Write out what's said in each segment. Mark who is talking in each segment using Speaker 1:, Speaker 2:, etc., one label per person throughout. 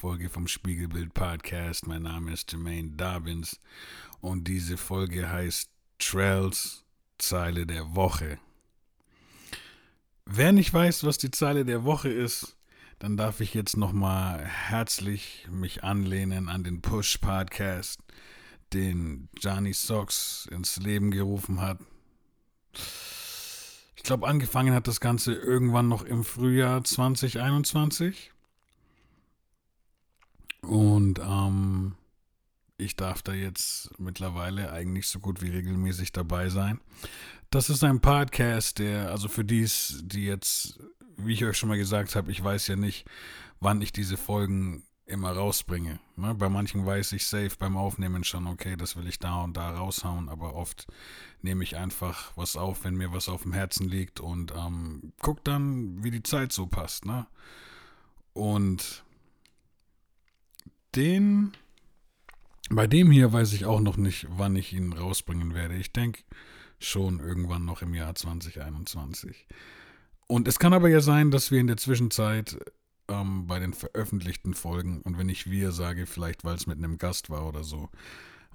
Speaker 1: Folge vom Spiegelbild Podcast. Mein Name ist Jermaine Dobbins und diese Folge heißt Trells Zeile der Woche. Wer nicht weiß, was die Zeile der Woche ist, dann darf ich jetzt nochmal herzlich mich anlehnen an den Push Podcast, den Johnny Socks ins Leben gerufen hat. Ich glaube, angefangen hat das Ganze irgendwann noch im Frühjahr 2021. Und ähm, ich darf da jetzt mittlerweile eigentlich so gut wie regelmäßig dabei sein. Das ist ein Podcast, der, also für dies, die jetzt, wie ich euch schon mal gesagt habe, ich weiß ja nicht, wann ich diese Folgen immer rausbringe. Ne? Bei manchen weiß ich safe beim Aufnehmen schon, okay, das will ich da und da raushauen, aber oft nehme ich einfach was auf, wenn mir was auf dem Herzen liegt und ähm, guck dann, wie die Zeit so passt. Ne? Und den, bei dem hier weiß ich auch noch nicht, wann ich ihn rausbringen werde. Ich denke schon irgendwann noch im Jahr 2021. Und es kann aber ja sein, dass wir in der Zwischenzeit ähm, bei den veröffentlichten Folgen, und wenn ich wir sage, vielleicht weil es mit einem Gast war oder so,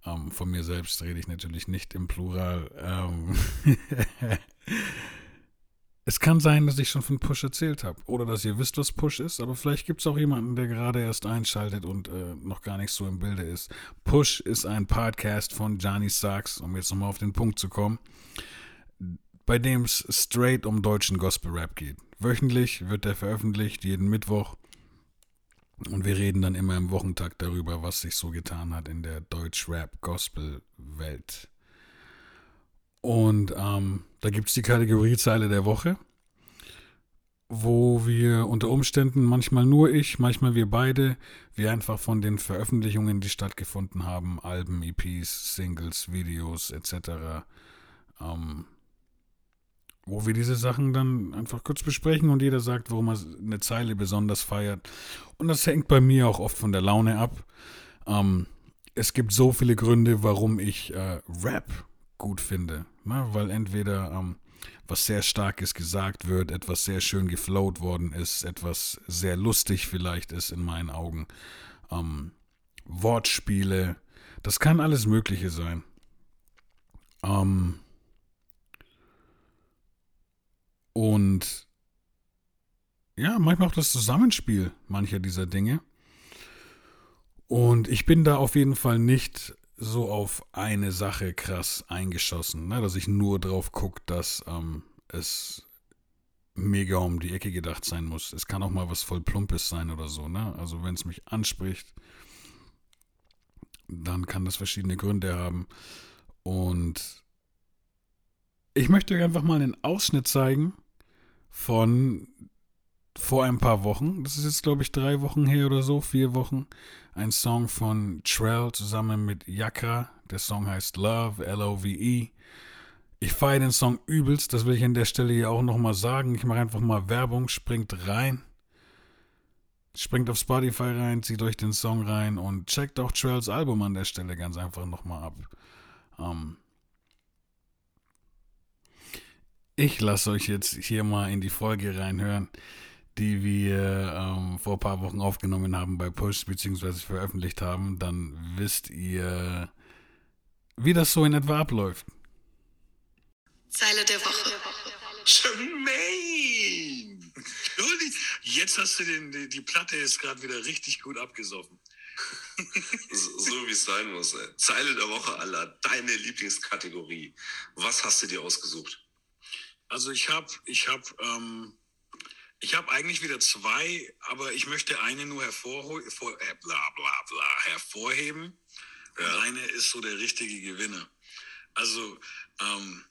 Speaker 1: ähm, von mir selbst rede ich natürlich nicht im Plural. Ähm es kann sein, dass ich schon von Push erzählt habe oder dass ihr wisst, was Push ist, aber vielleicht gibt es auch jemanden, der gerade erst einschaltet und äh, noch gar nicht so im Bilde ist. Push ist ein Podcast von Johnny Sachs, um jetzt nochmal auf den Punkt zu kommen, bei dem es straight um deutschen Gospel-Rap geht. Wöchentlich wird der veröffentlicht, jeden Mittwoch. Und wir reden dann immer im Wochentakt darüber, was sich so getan hat in der Deutsch-Rap-Gospel-Welt. Und ähm, da gibt es die Kategoriezeile der Woche, wo wir unter Umständen, manchmal nur ich, manchmal wir beide, wir einfach von den Veröffentlichungen, die stattgefunden haben, Alben, EPs, Singles, Videos etc., ähm, wo wir diese Sachen dann einfach kurz besprechen und jeder sagt, warum er eine Zeile besonders feiert. Und das hängt bei mir auch oft von der Laune ab. Ähm, es gibt so viele Gründe, warum ich äh, Rap gut finde. Ne? Weil entweder ähm, was sehr Starkes gesagt wird, etwas sehr schön geflowt worden ist, etwas sehr lustig vielleicht ist in meinen Augen. Ähm, Wortspiele, das kann alles Mögliche sein. Ähm, Und ja, manchmal auch das Zusammenspiel mancher dieser Dinge. Und ich bin da auf jeden Fall nicht so auf eine Sache krass eingeschossen, ne? dass ich nur drauf gucke, dass ähm, es mega um die Ecke gedacht sein muss. Es kann auch mal was voll Plumpes sein oder so. Ne? Also wenn es mich anspricht, dann kann das verschiedene Gründe haben. Und ich möchte euch einfach mal einen Ausschnitt zeigen von vor ein paar Wochen. Das ist jetzt, glaube ich, drei Wochen her oder so, vier Wochen. Ein Song von Trell zusammen mit Yakra. Der Song heißt Love, L-O-V-E. Ich feiere den Song übelst, das will ich an der Stelle hier auch nochmal sagen. Ich mache einfach mal Werbung, springt rein. Springt auf Spotify rein, zieht euch den Song rein und checkt auch Trells Album an der Stelle ganz einfach nochmal ab. Ähm, Ich lasse euch jetzt hier mal in die Folge reinhören, die wir ähm, vor ein paar Wochen aufgenommen haben bei Push, beziehungsweise veröffentlicht haben. Dann wisst ihr, wie das so in etwa abläuft.
Speaker 2: Zeile der Woche.
Speaker 3: Jermaine! Jetzt hast du den, die, die Platte ist gerade wieder richtig gut abgesoffen.
Speaker 4: so, so wie es sein muss. Ey. Zeile der Woche aller, deine Lieblingskategorie. Was hast du dir ausgesucht?
Speaker 3: Also ich habe, ich habe, ähm, ich habe eigentlich wieder zwei, aber ich möchte eine nur hervorheben, äh, bla bla bla, hervorheben. Ja. Und eine ist so der richtige Gewinner. Also ähm,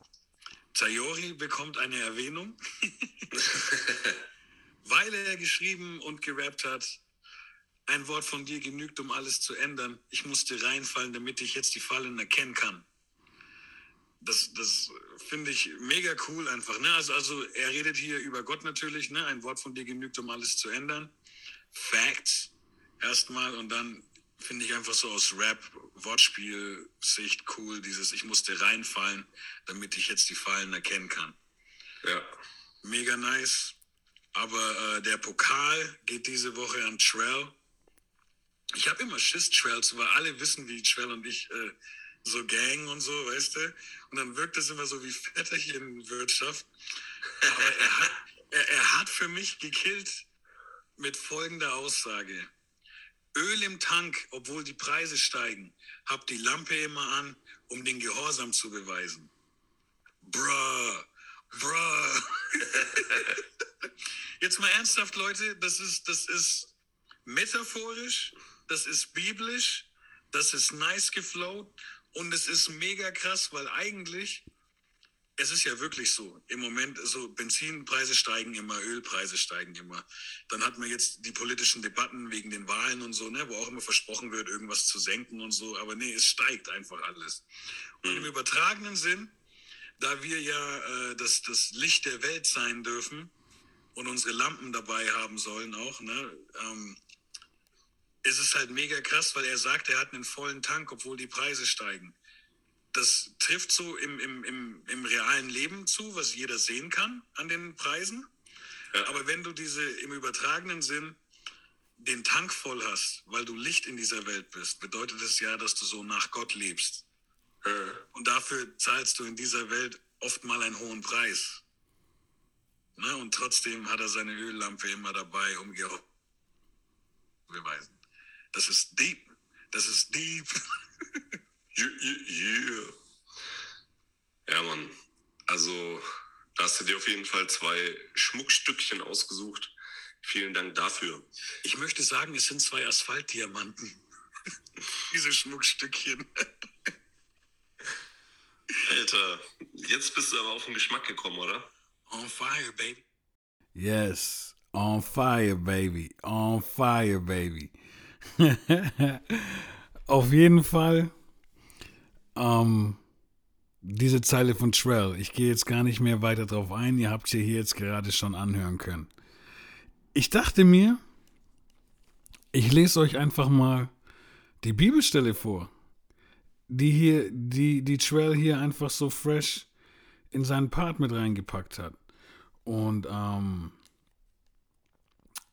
Speaker 3: Tayori bekommt eine Erwähnung, weil er geschrieben und gerappt hat. Ein Wort von dir genügt, um alles zu ändern. Ich musste reinfallen, damit ich jetzt die Fallen erkennen kann das, das finde ich mega cool einfach. Ne? Also, also er redet hier über Gott natürlich. Ne? Ein Wort von dir genügt, um alles zu ändern. Facts erstmal und dann finde ich einfach so aus Rap Wortspiel, Sicht, cool, dieses ich musste reinfallen, damit ich jetzt die Fallen erkennen kann.
Speaker 4: Ja.
Speaker 3: Mega nice. Aber äh, der Pokal geht diese Woche an Trell. Ich habe immer Schiss, Trells, weil alle wissen, wie Trell und ich äh, so gang und so, weißt du? Und dann wirkt es immer so wie Vetterchenwirtschaft. Aber er hat, er, er hat für mich gekillt mit folgender Aussage. Öl im Tank, obwohl die Preise steigen, hab die Lampe immer an, um den Gehorsam zu beweisen. Bruh, bruh. Jetzt mal ernsthaft, Leute, das ist, das ist metaphorisch, das ist biblisch, das ist nice geflowt und es ist mega krass, weil eigentlich es ist ja wirklich so. Im Moment, so Benzinpreise steigen immer, Ölpreise steigen immer. Dann hat man jetzt die politischen Debatten wegen den Wahlen und so, ne, wo auch immer versprochen wird, irgendwas zu senken und so. Aber nee, es steigt einfach alles. Und im übertragenen Sinn, da wir ja äh, das, das Licht der Welt sein dürfen und unsere Lampen dabei haben sollen auch, ne, ähm, ist es halt mega krass, weil er sagt, er hat einen vollen Tank, obwohl die Preise steigen das trifft so im, im, im, im realen Leben zu, was jeder sehen kann an den Preisen.
Speaker 4: Ja.
Speaker 3: Aber wenn du diese im übertragenen Sinn den Tank voll hast, weil du Licht in dieser Welt bist, bedeutet es ja, dass du so nach Gott lebst.
Speaker 4: Äh,
Speaker 3: Und dafür zahlst du in dieser Welt oft mal einen hohen Preis. Ne? Und trotzdem hat er seine Öllampe immer dabei, um ihr zu beweisen. Das ist deep. Das ist deep.
Speaker 4: yeah, yeah. Ja, Mann. Also, da hast du dir auf jeden Fall zwei Schmuckstückchen ausgesucht. Vielen Dank dafür.
Speaker 3: Ich möchte sagen, es sind zwei Asphaltdiamanten. Diese Schmuckstückchen.
Speaker 4: Alter, jetzt bist du aber auf den Geschmack gekommen, oder?
Speaker 3: On fire, baby.
Speaker 1: Yes, on fire, baby. On fire, baby. Auf jeden Fall ähm, diese Zeile von Trell. Ich gehe jetzt gar nicht mehr weiter drauf ein. Ihr habt sie hier jetzt gerade schon anhören können. Ich dachte mir, ich lese euch einfach mal die Bibelstelle vor, die hier, die, die Trell hier einfach so fresh in seinen Part mit reingepackt hat. Und ähm,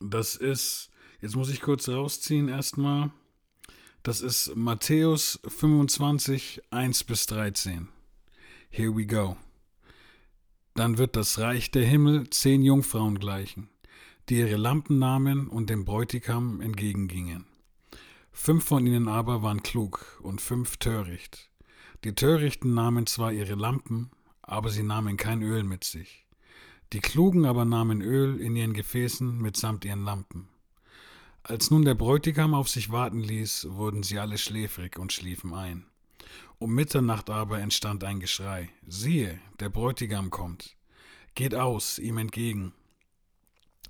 Speaker 1: das ist, jetzt muss ich kurz rausziehen erstmal. Das ist Matthäus 25, 1 bis 13. Here we go. Dann wird das Reich der Himmel zehn Jungfrauen gleichen, die ihre Lampen nahmen und dem Bräutigam entgegengingen. Fünf von ihnen aber waren klug und fünf töricht. Die Törichten nahmen zwar ihre Lampen, aber sie nahmen kein Öl mit sich. Die Klugen aber nahmen Öl in ihren Gefäßen mitsamt ihren Lampen. Als nun der Bräutigam auf sich warten ließ, wurden sie alle schläfrig und schliefen ein. Um Mitternacht aber entstand ein Geschrei. Siehe, der Bräutigam kommt. Geht aus, ihm entgegen.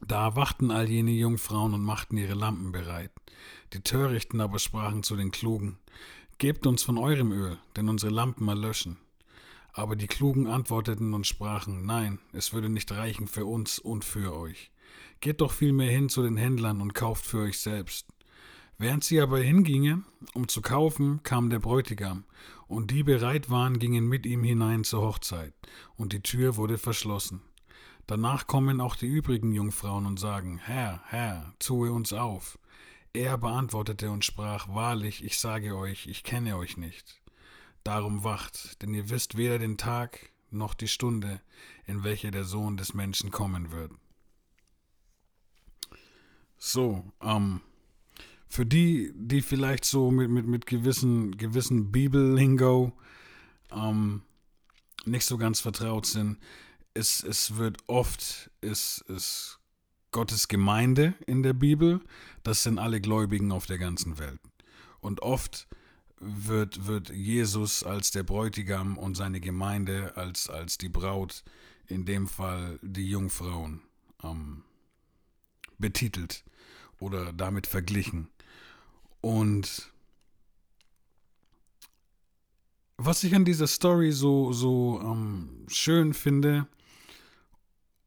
Speaker 1: Da erwachten all jene Jungfrauen und machten ihre Lampen bereit. Die Törichten aber sprachen zu den Klugen, Gebt uns von eurem Öl, denn unsere Lampen erlöschen. Aber die Klugen antworteten und sprachen, Nein, es würde nicht reichen für uns und für euch. Geht doch vielmehr hin zu den Händlern und kauft für euch selbst. Während sie aber hingingen, um zu kaufen, kam der Bräutigam, und die bereit waren, gingen mit ihm hinein zur Hochzeit, und die Tür wurde verschlossen. Danach kommen auch die übrigen Jungfrauen und sagen, Herr, Herr, tue uns auf. Er beantwortete und sprach, Wahrlich, ich sage euch, ich kenne euch nicht. Darum wacht, denn ihr wisst weder den Tag noch die Stunde, in welcher der Sohn des Menschen kommen wird. So, ähm, für die, die vielleicht so mit, mit, mit gewissen, gewissen Bibel-Lingo ähm, nicht so ganz vertraut sind, es, es wird oft, ist, ist Gottes Gemeinde in der Bibel, das sind alle Gläubigen auf der ganzen Welt. Und oft wird, wird Jesus als der Bräutigam und seine Gemeinde als, als die Braut, in dem Fall die Jungfrauen, ähm, betitelt oder damit verglichen. Und was ich an dieser Story so, so ähm, schön finde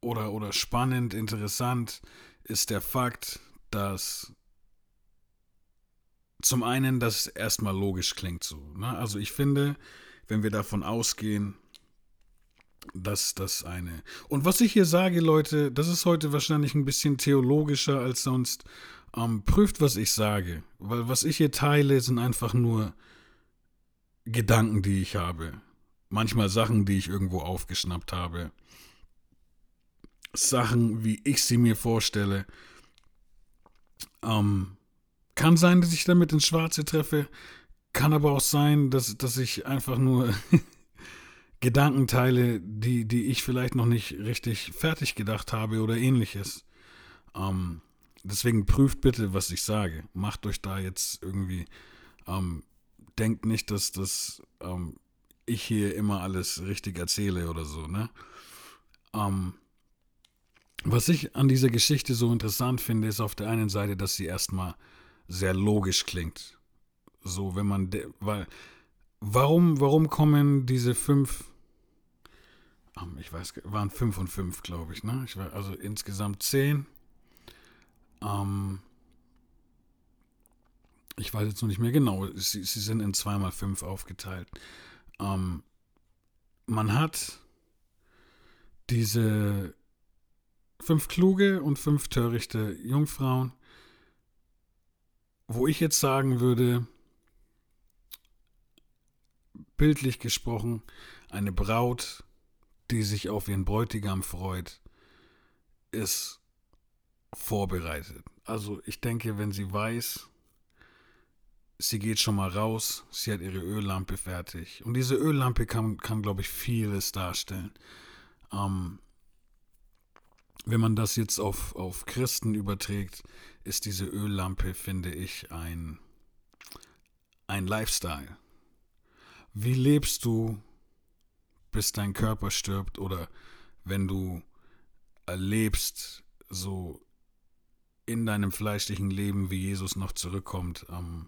Speaker 1: oder, oder spannend, interessant, ist der Fakt, dass zum einen, dass es erstmal logisch klingt so. Ne? Also ich finde, wenn wir davon ausgehen, dass das eine. Und was ich hier sage, Leute, das ist heute wahrscheinlich ein bisschen theologischer als sonst. Ähm, prüft, was ich sage. Weil was ich hier teile, sind einfach nur Gedanken, die ich habe. Manchmal Sachen, die ich irgendwo aufgeschnappt habe. Sachen, wie ich sie mir vorstelle. Ähm, kann sein, dass ich damit ins Schwarze treffe. Kann aber auch sein, dass, dass ich einfach nur Gedanken teile, die, die ich vielleicht noch nicht richtig fertig gedacht habe oder ähnliches. Ähm, deswegen prüft bitte, was ich sage. Macht euch da jetzt irgendwie, ähm, denkt nicht, dass das ähm, ich hier immer alles richtig erzähle oder so, ne? Ähm, was ich an dieser Geschichte so interessant finde, ist auf der einen Seite, dass sie erstmal sehr logisch klingt. So, wenn man, weil, warum, warum kommen diese fünf, ich weiß, waren fünf und fünf, glaube ich, ne? Ich war, also insgesamt zehn. Ähm, ich weiß jetzt noch nicht mehr genau. Sie, sie sind in zweimal fünf aufgeteilt. Ähm, man hat diese fünf kluge und fünf törichte Jungfrauen, wo ich jetzt sagen würde, bildlich gesprochen, eine Braut, die sich auf ihren Bräutigam freut, ist vorbereitet. Also ich denke, wenn sie weiß, sie geht schon mal raus, sie hat ihre Öllampe fertig. Und diese Öllampe kann, kann glaube ich, vieles darstellen. Ähm, wenn man das jetzt auf, auf Christen überträgt, ist diese Öllampe, finde ich, ein, ein Lifestyle. Wie lebst du, bis dein Körper stirbt oder wenn du erlebst, so in deinem fleischlichen Leben, wie Jesus noch zurückkommt. Ähm,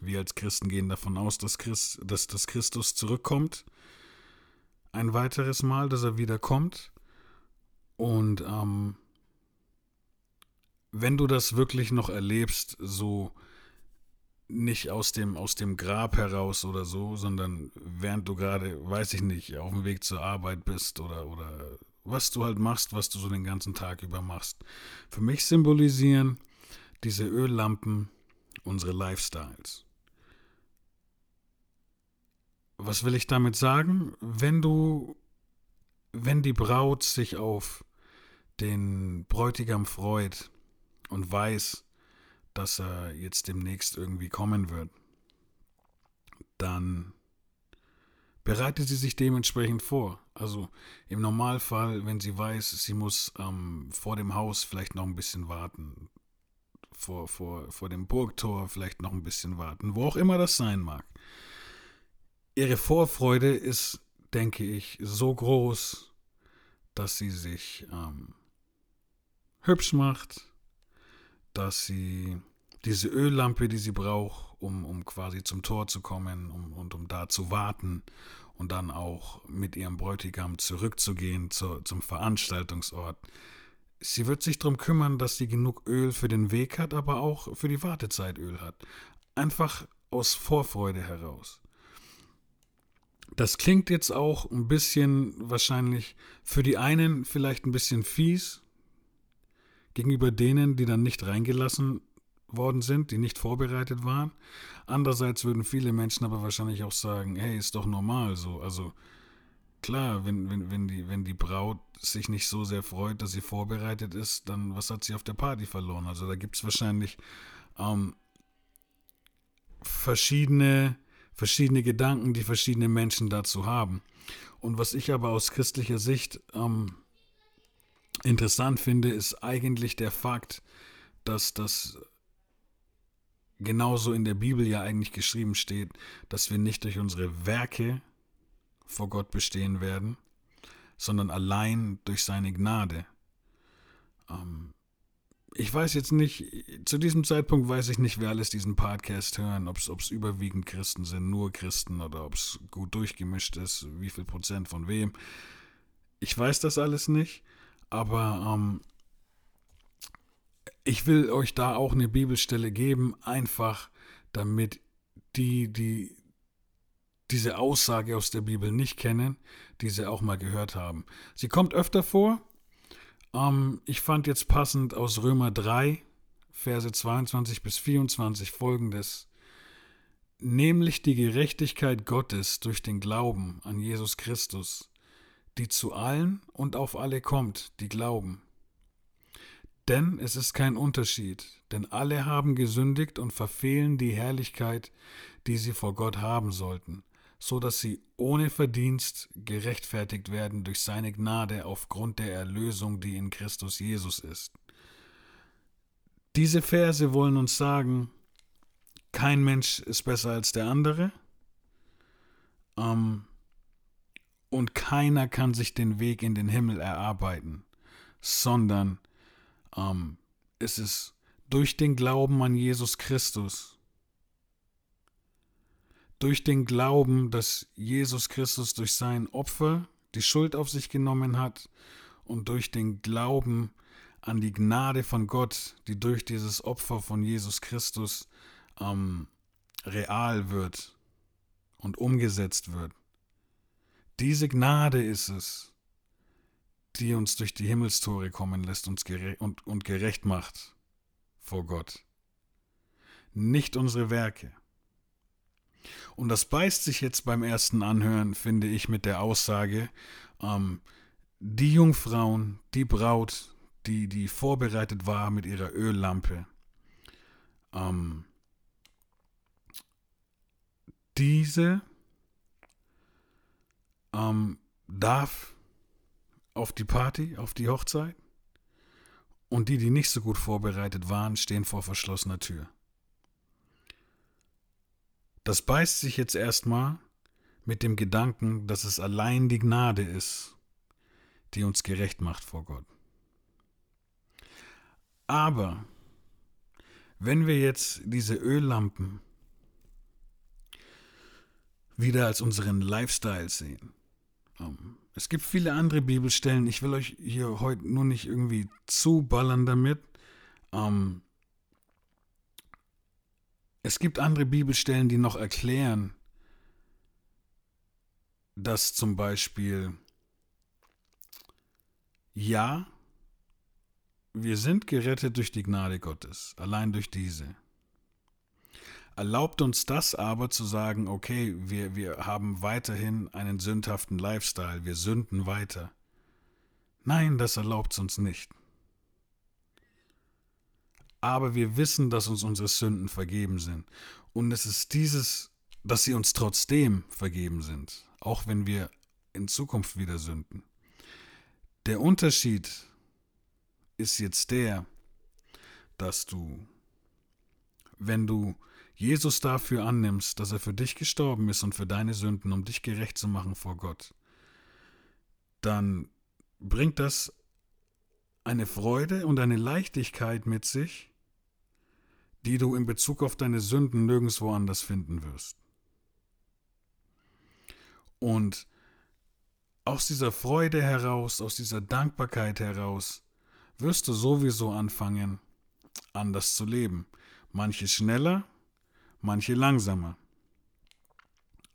Speaker 1: wir als Christen gehen davon aus, dass, Christ, dass, dass Christus zurückkommt. Ein weiteres Mal, dass er wiederkommt. Und ähm, wenn du das wirklich noch erlebst, so nicht aus dem, aus dem Grab heraus oder so, sondern während du gerade, weiß ich nicht, auf dem Weg zur Arbeit bist oder, oder was du halt machst, was du so den ganzen Tag über machst. Für mich symbolisieren diese Öllampen unsere Lifestyles. Was will ich damit sagen? Wenn du, wenn die Braut sich auf den Bräutigam freut und weiß, dass er jetzt demnächst irgendwie kommen wird, dann bereitet sie sich dementsprechend vor. Also im Normalfall, wenn sie weiß, sie muss ähm, vor dem Haus vielleicht noch ein bisschen warten, vor, vor, vor dem Burgtor vielleicht noch ein bisschen warten, wo auch immer das sein mag. Ihre Vorfreude ist, denke ich, so groß, dass sie sich ähm, hübsch macht, dass sie diese Öllampe, die sie braucht, um, um quasi zum Tor zu kommen um, und um da zu warten und dann auch mit ihrem Bräutigam zurückzugehen zu, zum Veranstaltungsort. Sie wird sich darum kümmern, dass sie genug Öl für den Weg hat, aber auch für die Wartezeit Öl hat. Einfach aus Vorfreude heraus. Das klingt jetzt auch ein bisschen wahrscheinlich für die einen vielleicht ein bisschen fies, gegenüber denen, die dann nicht reingelassen worden sind, die nicht vorbereitet waren. Andererseits würden viele Menschen aber wahrscheinlich auch sagen, hey, ist doch normal so. Also klar, wenn, wenn, wenn, die, wenn die Braut sich nicht so sehr freut, dass sie vorbereitet ist, dann was hat sie auf der Party verloren? Also da gibt es wahrscheinlich ähm, verschiedene, verschiedene Gedanken, die verschiedene Menschen dazu haben. Und was ich aber aus christlicher Sicht ähm, interessant finde, ist eigentlich der Fakt, dass das genauso in der Bibel ja eigentlich geschrieben steht, dass wir nicht durch unsere Werke vor Gott bestehen werden, sondern allein durch seine Gnade. Ähm, ich weiß jetzt nicht, zu diesem Zeitpunkt weiß ich nicht, wer alles diesen Podcast hören, ob es überwiegend Christen sind, nur Christen oder ob es gut durchgemischt ist, wie viel Prozent von wem. Ich weiß das alles nicht. Aber ähm, ich will euch da auch eine Bibelstelle geben, einfach damit die, die diese Aussage aus der Bibel nicht kennen, diese auch mal gehört haben. Sie kommt öfter vor. Ähm, ich fand jetzt passend aus Römer 3, Verse 22 bis 24 folgendes. Nämlich die Gerechtigkeit Gottes durch den Glauben an Jesus Christus, die zu allen und auf alle kommt, die glauben. Denn es ist kein Unterschied, denn alle haben gesündigt und verfehlen die Herrlichkeit, die sie vor Gott haben sollten, so dass sie ohne Verdienst gerechtfertigt werden durch seine Gnade aufgrund der Erlösung, die in Christus Jesus ist. Diese Verse wollen uns sagen, kein Mensch ist besser als der andere ähm, und keiner kann sich den Weg in den Himmel erarbeiten, sondern ähm, es ist durch den Glauben an Jesus Christus durch den Glauben, dass Jesus Christus durch sein Opfer die Schuld auf sich genommen hat und durch den Glauben an die Gnade von Gott, die durch dieses Opfer von Jesus Christus ähm, real wird und umgesetzt wird. Diese Gnade ist es, die uns durch die Himmelstore kommen lässt uns gerecht und, und gerecht macht vor Gott. Nicht unsere Werke. Und das beißt sich jetzt beim ersten Anhören, finde ich, mit der Aussage, ähm, die Jungfrauen, die Braut, die, die vorbereitet war mit ihrer Öllampe, ähm, diese ähm, darf auf die Party, auf die Hochzeit. Und die, die nicht so gut vorbereitet waren, stehen vor verschlossener Tür. Das beißt sich jetzt erstmal mit dem Gedanken, dass es allein die Gnade ist, die uns gerecht macht vor Gott. Aber wenn wir jetzt diese Öllampen wieder als unseren Lifestyle sehen, es gibt viele andere Bibelstellen, ich will euch hier heute nur nicht irgendwie zuballern damit, ähm, es gibt andere Bibelstellen, die noch erklären, dass zum Beispiel, ja, wir sind gerettet durch die Gnade Gottes, allein durch diese. Erlaubt uns das aber zu sagen, okay, wir, wir haben weiterhin einen sündhaften Lifestyle, wir sünden weiter. Nein, das erlaubt es uns nicht aber wir wissen, dass uns unsere Sünden vergeben sind. Und es ist dieses, dass sie uns trotzdem vergeben sind, auch wenn wir in Zukunft wieder sünden. Der Unterschied ist jetzt der, dass du, wenn du Jesus dafür annimmst, dass er für dich gestorben ist und für deine Sünden, um dich gerecht zu machen vor Gott, dann bringt das eine Freude und eine Leichtigkeit mit sich, die du in Bezug auf deine Sünden nirgendwo anders finden wirst. Und aus dieser Freude heraus, aus dieser Dankbarkeit heraus, wirst du sowieso anfangen, anders zu leben. Manche schneller, manche langsamer.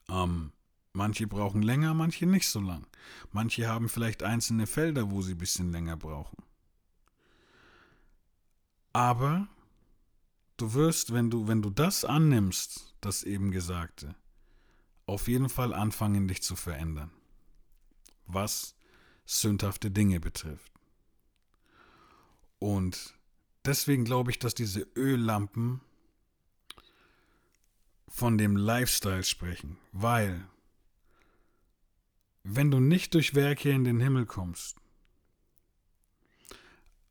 Speaker 1: Ähm, manche brauchen länger, manche nicht so lang. Manche haben vielleicht einzelne Felder, wo sie ein bisschen länger brauchen. Aber du wirst, wenn du, wenn du das annimmst, das eben Gesagte, auf jeden Fall anfangen, dich zu verändern, was sündhafte Dinge betrifft. Und deswegen glaube ich, dass diese Öllampen von dem Lifestyle sprechen, weil wenn du nicht durch Werke in den Himmel kommst,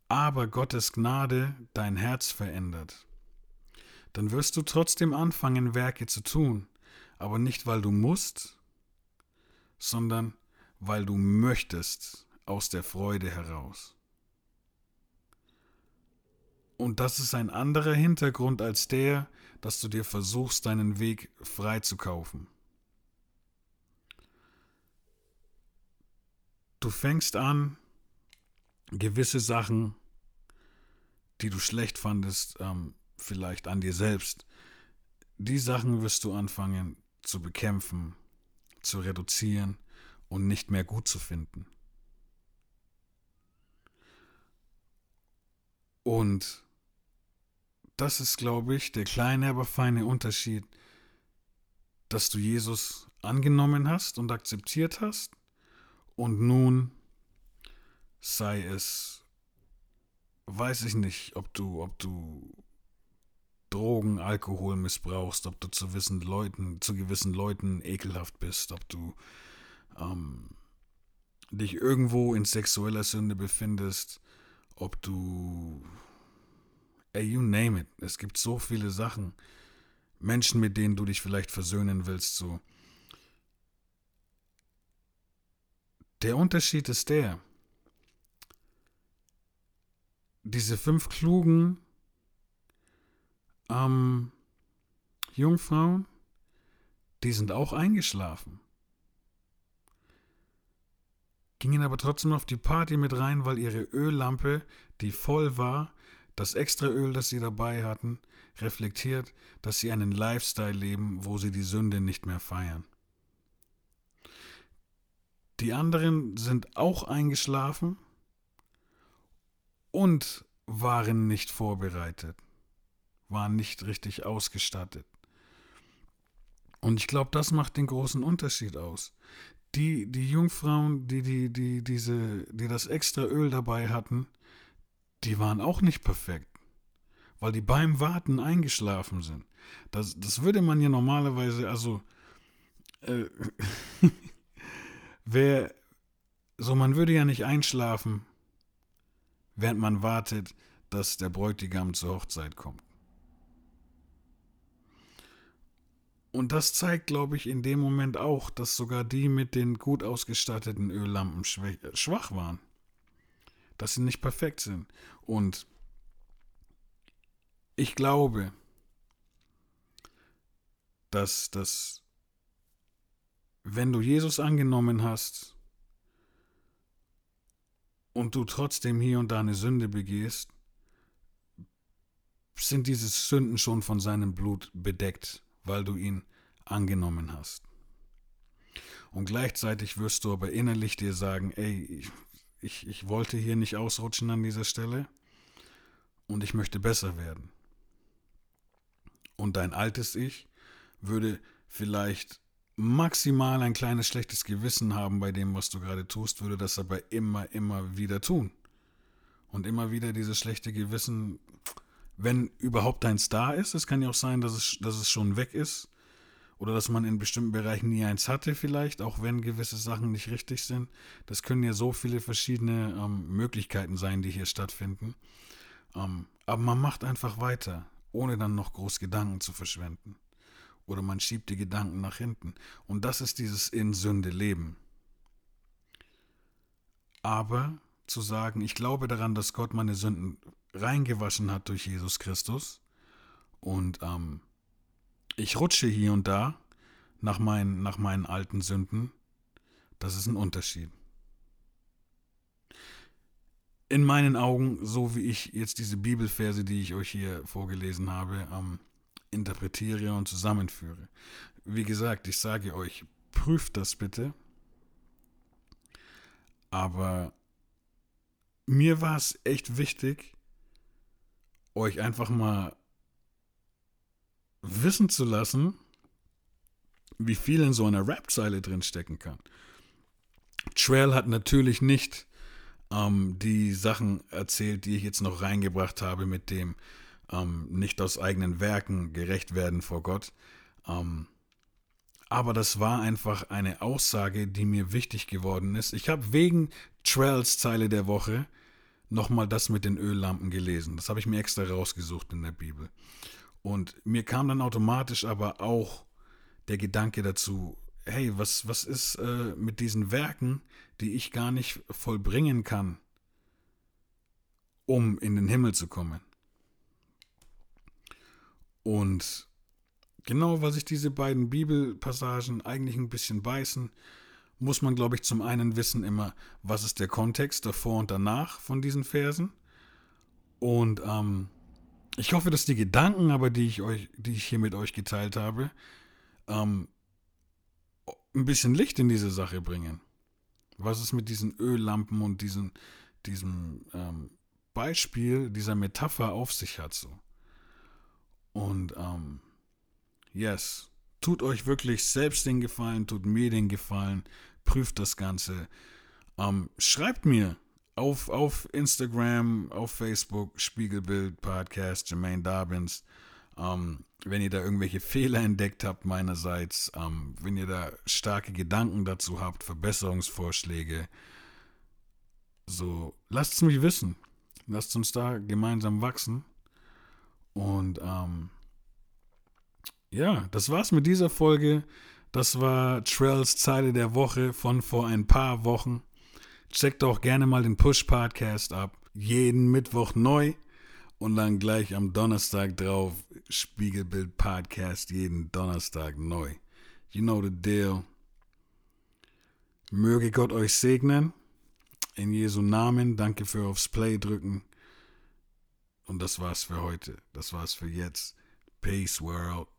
Speaker 1: aber Gottes Gnade dein Herz verändert, dann wirst du trotzdem anfangen, Werke zu tun, aber nicht weil du musst, sondern weil du möchtest aus der Freude heraus. Und das ist ein anderer Hintergrund als der, dass du dir versuchst, deinen Weg frei zu kaufen. Du fängst an, gewisse Sachen die du schlecht fandest, ähm, vielleicht an dir selbst, die Sachen wirst du anfangen zu bekämpfen, zu reduzieren und nicht mehr gut zu finden. Und das ist, glaube ich, der kleine, aber feine Unterschied, dass du Jesus angenommen hast und akzeptiert hast und nun sei es, weiß ich nicht, ob du, ob du Drogen, Alkohol missbrauchst, ob du zu gewissen Leuten, zu gewissen Leuten ekelhaft bist, ob du ähm, dich irgendwo in sexueller Sünde befindest, ob du, ey, you name it. Es gibt so viele Sachen, Menschen, mit denen du dich vielleicht versöhnen willst, so. Der Unterschied ist der, diese fünf klugen ähm, Jungfrauen, die sind auch eingeschlafen. Gingen aber trotzdem auf die Party mit rein, weil ihre Öllampe, die voll war, das extra Öl, das sie dabei hatten, reflektiert, dass sie einen Lifestyle leben, wo sie die Sünde nicht mehr feiern. Die anderen sind auch eingeschlafen und waren nicht vorbereitet, waren nicht richtig ausgestattet. Und ich glaube, das macht den großen Unterschied aus. Die, die Jungfrauen, die, die, die, diese, die das extra Öl dabei hatten, die waren auch nicht perfekt, weil die beim Warten eingeschlafen sind. Das, das würde man ja normalerweise, also, äh, wer, so man würde ja nicht einschlafen, während man wartet, dass der Bräutigam zur Hochzeit kommt. Und das zeigt, glaube ich, in dem Moment auch, dass sogar die mit den gut ausgestatteten Öllampen schwach waren dass sie nicht perfekt sind. Und ich glaube, dass das, wenn du Jesus angenommen hast und du trotzdem hier und da eine Sünde begehst, sind diese Sünden schon von seinem Blut bedeckt, weil du ihn angenommen hast. Und gleichzeitig wirst du aber innerlich dir sagen, ey, ich, ich wollte hier nicht ausrutschen an dieser Stelle und ich möchte besser werden. Und dein altes Ich würde vielleicht maximal ein kleines schlechtes Gewissen haben bei dem, was du gerade tust, würde das aber immer, immer wieder tun. Und immer wieder dieses schlechte Gewissen, wenn überhaupt eins da ist, es kann ja auch sein, dass es, dass es schon weg ist, oder dass man in bestimmten Bereichen nie eins hatte vielleicht, auch wenn gewisse Sachen nicht richtig sind. Das können ja so viele verschiedene ähm, Möglichkeiten sein, die hier stattfinden. Ähm, aber man macht einfach weiter, ohne dann noch groß Gedanken zu verschwenden. Oder man schiebt die Gedanken nach hinten. Und das ist dieses in Sünde leben. Aber zu sagen, ich glaube daran, dass Gott meine Sünden reingewaschen hat durch Jesus Christus und ähm, ich rutsche hier und da nach meinen, nach meinen alten Sünden. Das ist ein Unterschied. In meinen Augen, so wie ich jetzt diese Bibelverse, die ich euch hier vorgelesen habe, ähm, interpretiere und zusammenführe. Wie gesagt, ich sage euch, prüft das bitte. Aber mir war es echt wichtig, euch einfach mal wissen zu lassen, wie viel in so einer Rap-Zeile drin stecken kann. Trail hat natürlich nicht ähm, die Sachen erzählt, die ich jetzt noch reingebracht habe, mit dem ähm, nicht aus eigenen Werken gerecht werden vor Gott. Ähm, aber das war einfach eine Aussage, die mir wichtig geworden ist. Ich habe wegen Trails Zeile der Woche nochmal das mit den Öllampen gelesen. Das habe ich mir extra rausgesucht in der Bibel. Und mir kam dann automatisch aber auch der Gedanke dazu, hey, was, was ist äh, mit diesen Werken, die ich gar nicht vollbringen kann, um in den Himmel zu kommen? Und genau, weil sich diese beiden Bibelpassagen eigentlich ein bisschen beißen, muss man, glaube ich, zum einen wissen immer, was ist der Kontext davor und danach von diesen Versen. Und ähm, ich hoffe, dass die Gedanken, aber die ich euch, die ich hier mit euch geteilt habe, ähm, ein bisschen Licht in diese Sache bringen. Was es mit diesen Öllampen und diesen, diesem ähm, Beispiel, dieser Metapher auf sich hat so. Und ähm, yes, tut euch wirklich selbst den Gefallen, tut mir den Gefallen, prüft das Ganze. Ähm, schreibt mir auf, auf Instagram, auf Facebook, Spiegelbild, Podcast, Jermaine Dobbins. Ähm, wenn ihr da irgendwelche Fehler entdeckt habt meinerseits, ähm, wenn ihr da starke Gedanken dazu habt, Verbesserungsvorschläge, so lasst es mich wissen. Lasst uns da gemeinsam wachsen. Und ähm, ja, das war's mit dieser Folge. Das war Trells Zeile der Woche von vor ein paar Wochen. Checkt auch gerne mal den Push Podcast ab. Jeden Mittwoch neu und dann gleich am Donnerstag drauf Spiegelbild Podcast jeden Donnerstag neu. You know the deal. Möge Gott euch segnen. In Jesu Namen. Danke für aufs Play drücken. Und das war's für heute. Das war's für jetzt. Peace, world.